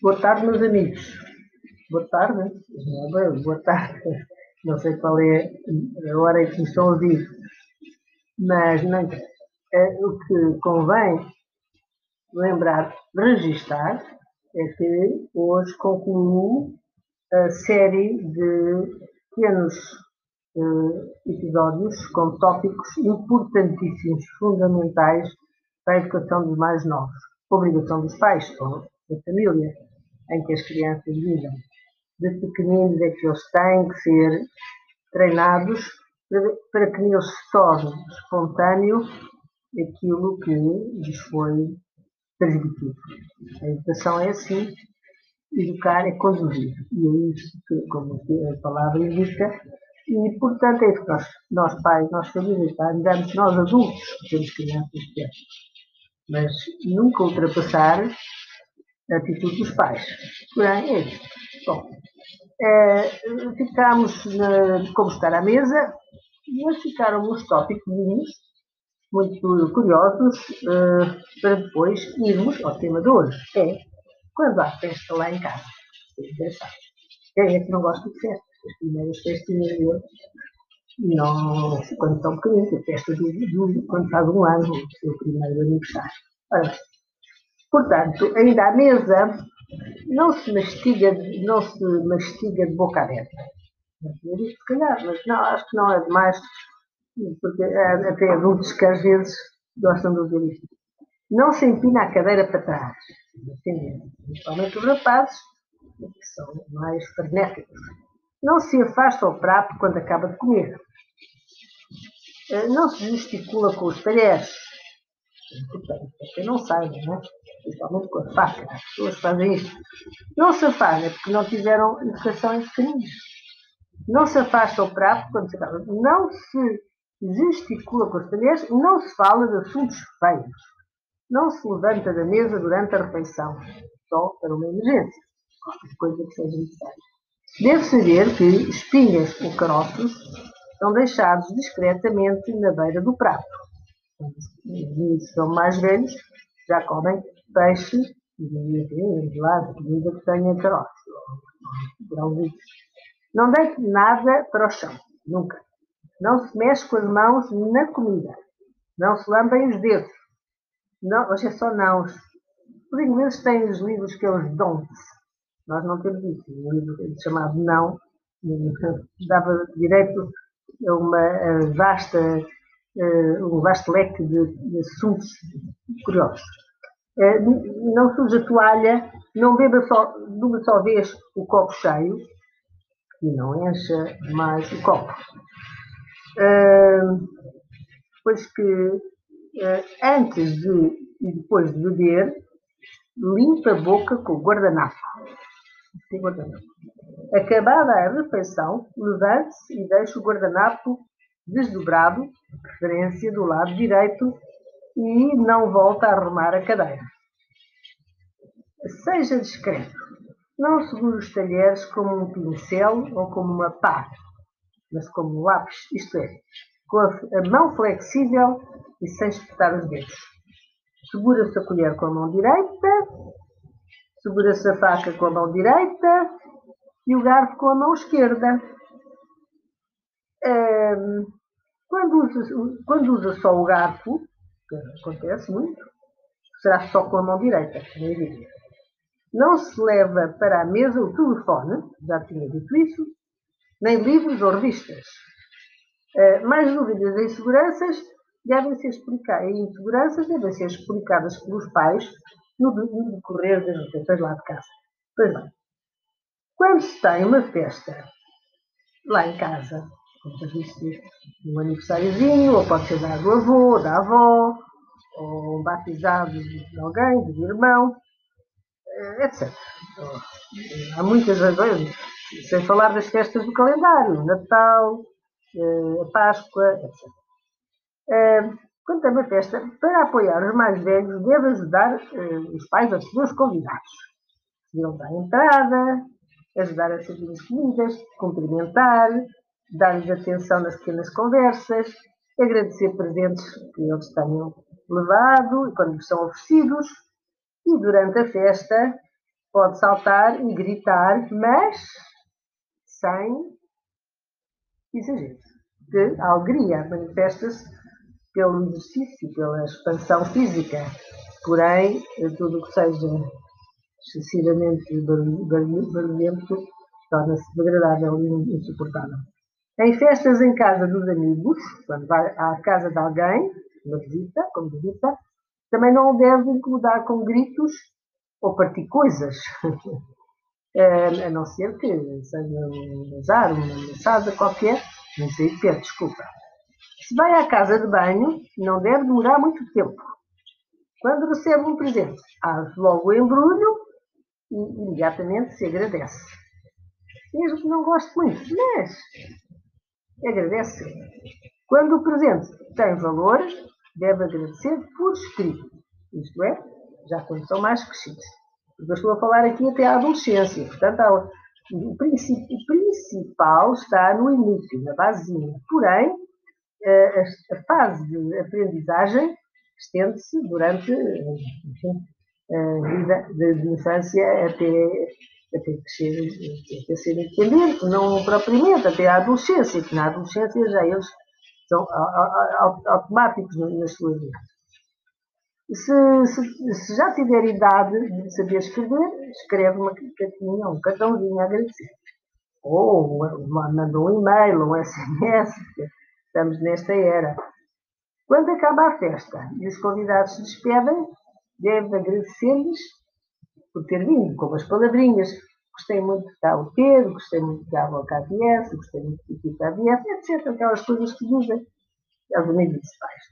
Boa tarde, meus amigos. Boa tarde. Boa tarde. Não sei qual é a hora em que me estão a ouvir. Mas não, é, o que convém lembrar, registar, é que hoje concluo a série de pequenos uh, episódios com tópicos importantíssimos, fundamentais para a educação dos mais novos. Obrigação dos pais ou da família em que as crianças vivem. De pequeninos é que eles têm que ser treinados para, que neles se torne espontâneo aquilo que lhes foi transmitido. A educação é assim, educar é conduzir. E é isso que, como a palavra indica, e portanto é isso que nós, nós pais, nós famílias, nós adultos, temos crianças pequenas, mas nunca ultrapassar a atitude dos pais. Porém, é. Bom, é, ficámos na, como estar à mesa, mas ficaram uns tópicos muito curiosos uh, para depois irmos ao tema de hoje. É quando há festa lá em casa. Quem é que não gosta de festa? As primeiras festinhas dele. Não, quando estão pequeninos, a festa do, do, quando faz um ano, o seu primeiro aniversário. Ora, portanto, ainda à mesa não se mastiga, não se mastiga de boca aberta. Se calhar, mas não, acho que não é demais porque há até adultos que às vezes gostam de ouvir isto. Não se empina a cadeira para trás, principalmente os rapazes, que são mais frenéticos. Não se afasta ao prato quando acaba de comer. Eh, não se gesticula com os talheres. Portanto, quem não saiba, não é? Principalmente com a faca, as pessoas fazem isto. Não se afaga porque não tiveram educação em pequeninos. Não se afasta ao prato quando se acaba. Não se gesticula com os talheres, não se fala de assuntos feios. Não se levanta da mesa durante a refeição, só para uma emergência, qualquer coisa que seja necessária. Deve saber que espinhas ou caroços são deixados discretamente na beira do prato. Os são mais velhos, já comem peixe e gelado, comida que tenha caroços. Não deite nada para o chão, nunca. Não se mexe com as mãos na comida. Não se lambem os dedos. Não, hoje é só não. Os ingleses têm os livros que é os. Nós não temos isso. Um livro chamado Não dava direito a uma vasta, um vasto leque de, de assuntos curiosos. Eh, não suje a toalha, não beba só, de uma só vez o copo cheio e não encha mais o copo pois que uh, antes de e depois de beber, limpa a boca com o guardanapo. Acabada a refeição, levante-se e deixe o guardanapo desdobrado, de preferência do lado direito, e não volta a arrumar a cadeira. Seja discreto. Não segure os talheres como um pincel ou como uma pá mas como lápis, isto é, com a mão flexível e sem espetar os dedos. Segura-se a colher com a mão direita, segura-se a faca com a mão direita e o garfo com a mão esquerda. Quando usa, quando usa só o garfo, acontece muito, será só com a mão direita, Não se leva para a mesa o telefone, já tinha dito isso, nem livros ou revistas. Uh, mais dúvidas e inseguranças devem ser explicadas, e inseguranças devem ser explicadas pelos pais no, no decorrer das refeições lá de casa. Pois bem, quando se tem uma festa lá em casa, já disse, um aniversáriozinho, ou pode ser da avô, da avó, ou um batizado de alguém, do irmão, eh, etc. Há muitas razões sem falar das festas do calendário, Natal, eh, a Páscoa, etc. Eh, quando tem uma festa, para apoiar os mais velhos, deve ajudar os pais a seus convidados. Eles dar entrada, ajudar a servir as comidas, cumprimentar, dar-lhes atenção nas pequenas conversas, agradecer presentes que eles tenham levado e quando lhes são oferecidos. E durante a festa, pode saltar e gritar, mas sem exagero. Que a alegria manifesta-se pelo exercício, pela expansão física. Porém, tudo o que seja excessivamente barulhento torna-se desagradável e insuportável. Em festas em casa dos amigos, quando vai à casa de alguém, uma visita, como visita, também não o deve incomodar com gritos ou partir coisas. Eh, a não ser que seja um azar, uma mensagem qualquer, não sei o que desculpa. Se vai à casa de banho, não deve demorar muito tempo. Quando recebe um presente, há logo o embrulho e imediatamente se agradece. Mesmo que não goste muito, mas agradece. Quando o presente tem valor, deve agradecer por escrito. Isto é, já quando são mais crescidos. Eu estou a falar aqui até à adolescência. Portanto, o, principal está no início, na basezinha. Porém, a, fase de aprendizagem estende-se durante a vida de, infância até, até crescer, até ser independente, não propriamente, até à adolescência, que na adolescência já eles são automáticos nas suas vidas. Se, se, se, já tiver idade de saber escrever, escreve uma cartinha, um cartãozinho a agradecer. Ou manda um e-mail, um SMS, estamos nesta era. Quando acaba a festa e os convidados se despedem, deve agradecer-lhes por ter vindo, com as palavrinhas. Gostei muito de estar o Pedro, gostei muito de que a cá viesse, gostei muito de que a viesse, etc. Aquelas coisas que dizem aos amigos dos pais.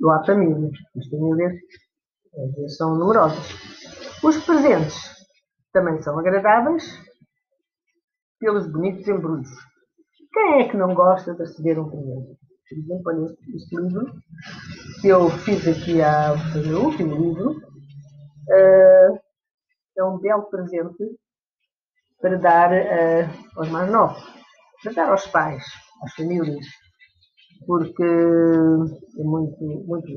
Não há famílias. As famílias vezes são numerosas. Os presentes também são agradáveis pelos bonitos embrulhos. Quem é que não gosta de receber um presente? Por exemplo, olha este, livro que eu fiz aqui há o último livro. Uh, é um belo presente para dar uh, aos mais novos, para dar aos pais, às famílias porque é muito, muito.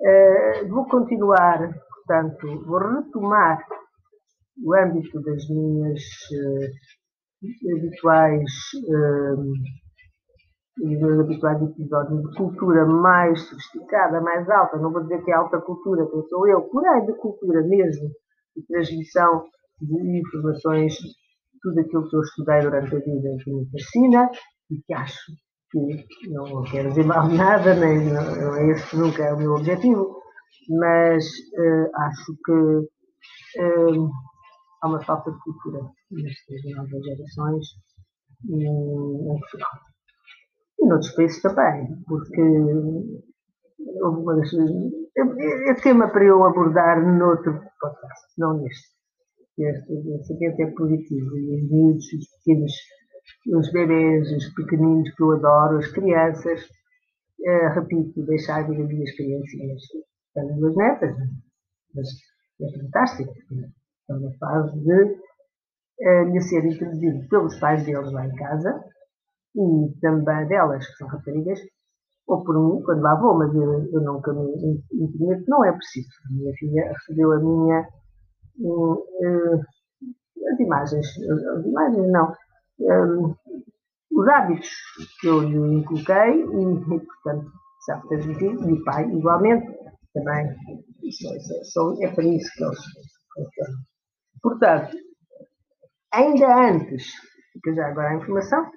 Uh, vou continuar, portanto, vou retomar o âmbito das minhas uh, habituais dos habituais episódios de cultura mais sofisticada, mais alta, não vou dizer que é alta cultura, que sou eu, porém de cultura mesmo, de transmissão de informações, tudo aquilo que eu estudei durante a vida que me fascina e que acho que não quero dizer mal nada, nem não é esse nunca é o meu objetivo, mas uh, acho que uh, há uma falta de cultura nestas novas gerações em Portugal. E noutros países também, porque houve uma das, é tema para eu abordar noutro podcast, não neste. Este, este é positivo e os miúdos, os pequenos os bebês, os pequeninos que eu adoro, as crianças. Uh, repito, deixar vir as minhas criancinhas. Tenho duas netas, mas é fantástico. Estão na fase de uh, lhe ser introduzido pelos pais deles lá em casa e também delas, que são raparigas, ou por mim, quando lá vou, mas eu, eu nunca me intrometo, não é preciso. A minha filha recebeu a minha. As imagens, as imagens não, um, os hábitos que eu lhe inculquei e, portanto, sabe transmitir, e o pai, igualmente, também, isso, isso, é para isso que eles funcionam. Portanto, ainda antes, fica já agora a informação,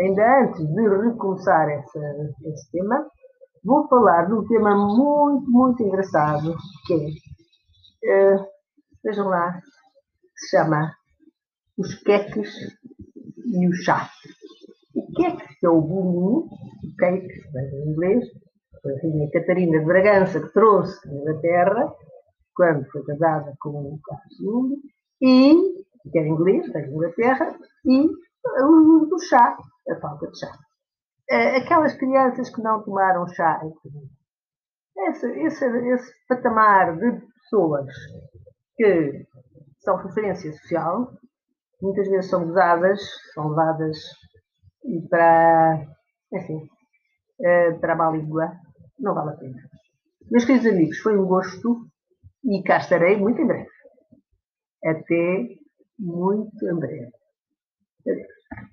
ainda antes de recomeçar essa, esse tema, vou falar de um tema muito, muito engraçado, que é, uh, vejam lá, se chama Os Queques e o chá. O que é que é o bolinho, o cake, em inglês, foi a Rainha Catarina de Bragança que trouxe da Inglaterra, quando foi casada com o Carlos II, e, que era inglês, da Inglaterra, e o chá, a falta de chá. Eh, aquelas crianças que não tomaram chá esse, esse, esse patamar de pessoas que são referência social, muitas vezes são usadas, são levadas para, enfim, eh, para a má língua, não vale a pena. Meus queridos amigos, foi um gosto e cá estarei muito em breve. Até muito em breve.